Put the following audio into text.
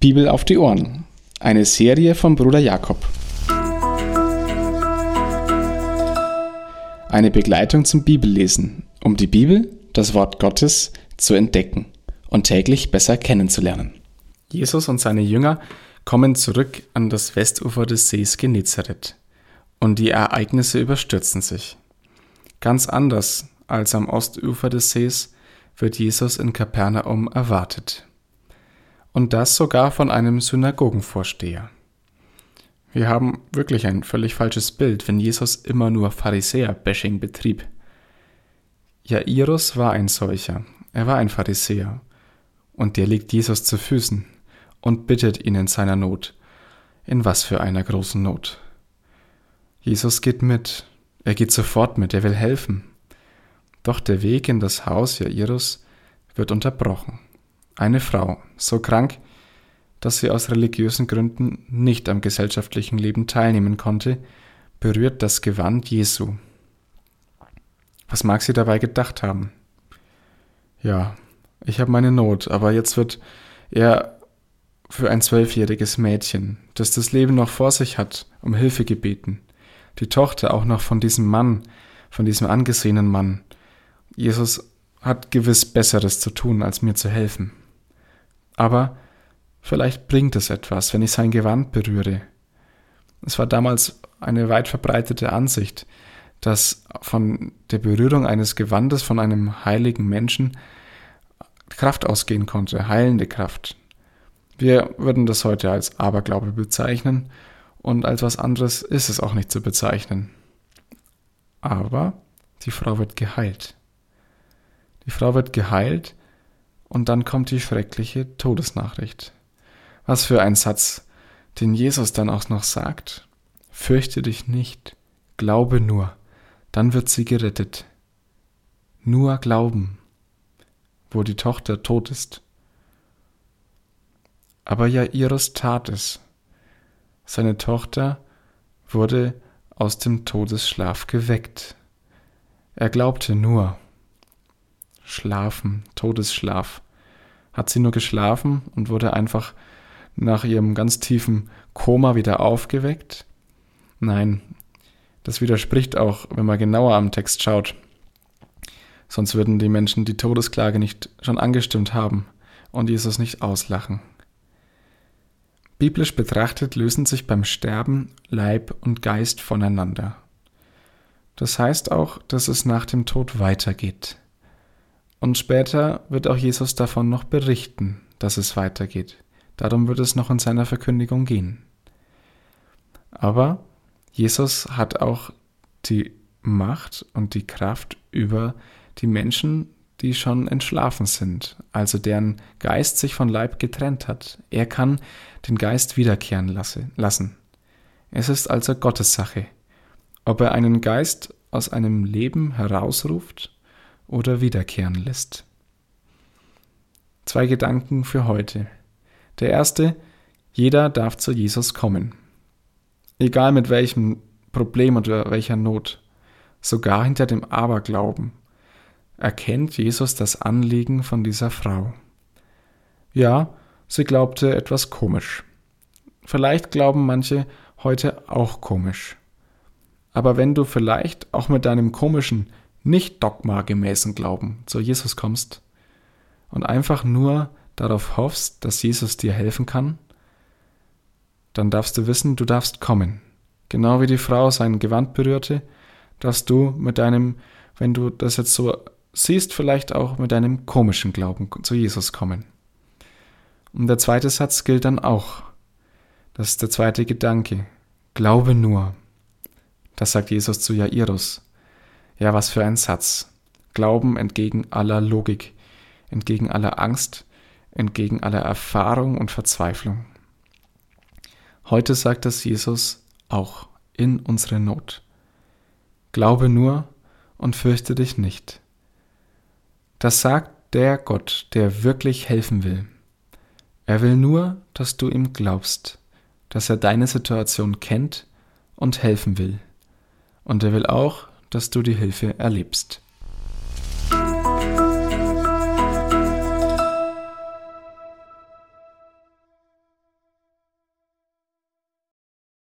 Bibel auf die Ohren. Eine Serie von Bruder Jakob. Eine Begleitung zum Bibellesen, um die Bibel, das Wort Gottes, zu entdecken und täglich besser kennenzulernen. Jesus und seine Jünger kommen zurück an das Westufer des Sees Genezareth und die Ereignisse überstürzen sich. Ganz anders als am Ostufer des Sees wird Jesus in Kapernaum erwartet und das sogar von einem Synagogenvorsteher. Wir haben wirklich ein völlig falsches Bild, wenn Jesus immer nur Pharisäer-Bashing betrieb. Jairus war ein solcher, er war ein Pharisäer, und der liegt Jesus zu Füßen und bittet ihn in seiner Not. In was für einer großen Not. Jesus geht mit, er geht sofort mit, er will helfen. Doch der Weg in das Haus Jairus wird unterbrochen. Eine Frau, so krank, dass sie aus religiösen Gründen nicht am gesellschaftlichen Leben teilnehmen konnte, berührt das Gewand Jesu. Was mag sie dabei gedacht haben? Ja, ich habe meine Not, aber jetzt wird er für ein zwölfjähriges Mädchen, das das Leben noch vor sich hat, um Hilfe gebeten. Die Tochter auch noch von diesem Mann, von diesem angesehenen Mann. Jesus hat gewiss Besseres zu tun, als mir zu helfen. Aber vielleicht bringt es etwas, wenn ich sein Gewand berühre. Es war damals eine weit verbreitete Ansicht, dass von der Berührung eines Gewandes von einem heiligen Menschen Kraft ausgehen konnte, heilende Kraft. Wir würden das heute als Aberglaube bezeichnen und als was anderes ist es auch nicht zu bezeichnen. Aber die Frau wird geheilt. Die Frau wird geheilt und dann kommt die schreckliche Todesnachricht. Was für ein Satz, den Jesus dann auch noch sagt. Fürchte dich nicht, glaube nur, dann wird sie gerettet. Nur glauben, wo die Tochter tot ist. Aber Jairus tat es. Seine Tochter wurde aus dem Todesschlaf geweckt. Er glaubte nur, Schlafen, Todesschlaf. Hat sie nur geschlafen und wurde einfach nach ihrem ganz tiefen Koma wieder aufgeweckt? Nein, das widerspricht auch, wenn man genauer am Text schaut. Sonst würden die Menschen die Todesklage nicht schon angestimmt haben und Jesus nicht auslachen. Biblisch betrachtet lösen sich beim Sterben Leib und Geist voneinander. Das heißt auch, dass es nach dem Tod weitergeht. Und später wird auch Jesus davon noch berichten, dass es weitergeht. Darum wird es noch in seiner Verkündigung gehen. Aber Jesus hat auch die Macht und die Kraft über die Menschen, die schon entschlafen sind, also deren Geist sich von Leib getrennt hat. Er kann den Geist wiederkehren lassen. Es ist also Gottes Sache, ob er einen Geist aus einem Leben herausruft oder wiederkehren lässt. Zwei Gedanken für heute. Der erste, jeder darf zu Jesus kommen. Egal mit welchem Problem oder welcher Not, sogar hinter dem Aberglauben, erkennt Jesus das Anliegen von dieser Frau. Ja, sie glaubte etwas komisch. Vielleicht glauben manche heute auch komisch. Aber wenn du vielleicht auch mit deinem komischen nicht dogmagemäßen Glauben zu Jesus kommst und einfach nur darauf hoffst, dass Jesus dir helfen kann, dann darfst du wissen, du darfst kommen. Genau wie die Frau sein Gewand berührte, darfst du mit deinem, wenn du das jetzt so siehst, vielleicht auch mit deinem komischen Glauben zu Jesus kommen. Und der zweite Satz gilt dann auch. Das ist der zweite Gedanke. Glaube nur. Das sagt Jesus zu Jairus. Ja, was für ein Satz. Glauben entgegen aller Logik, entgegen aller Angst, entgegen aller Erfahrung und Verzweiflung. Heute sagt das Jesus auch in unsere Not. Glaube nur und fürchte dich nicht. Das sagt der Gott, der wirklich helfen will. Er will nur, dass du ihm glaubst, dass er deine Situation kennt und helfen will. Und er will auch, dass du die Hilfe erlebst.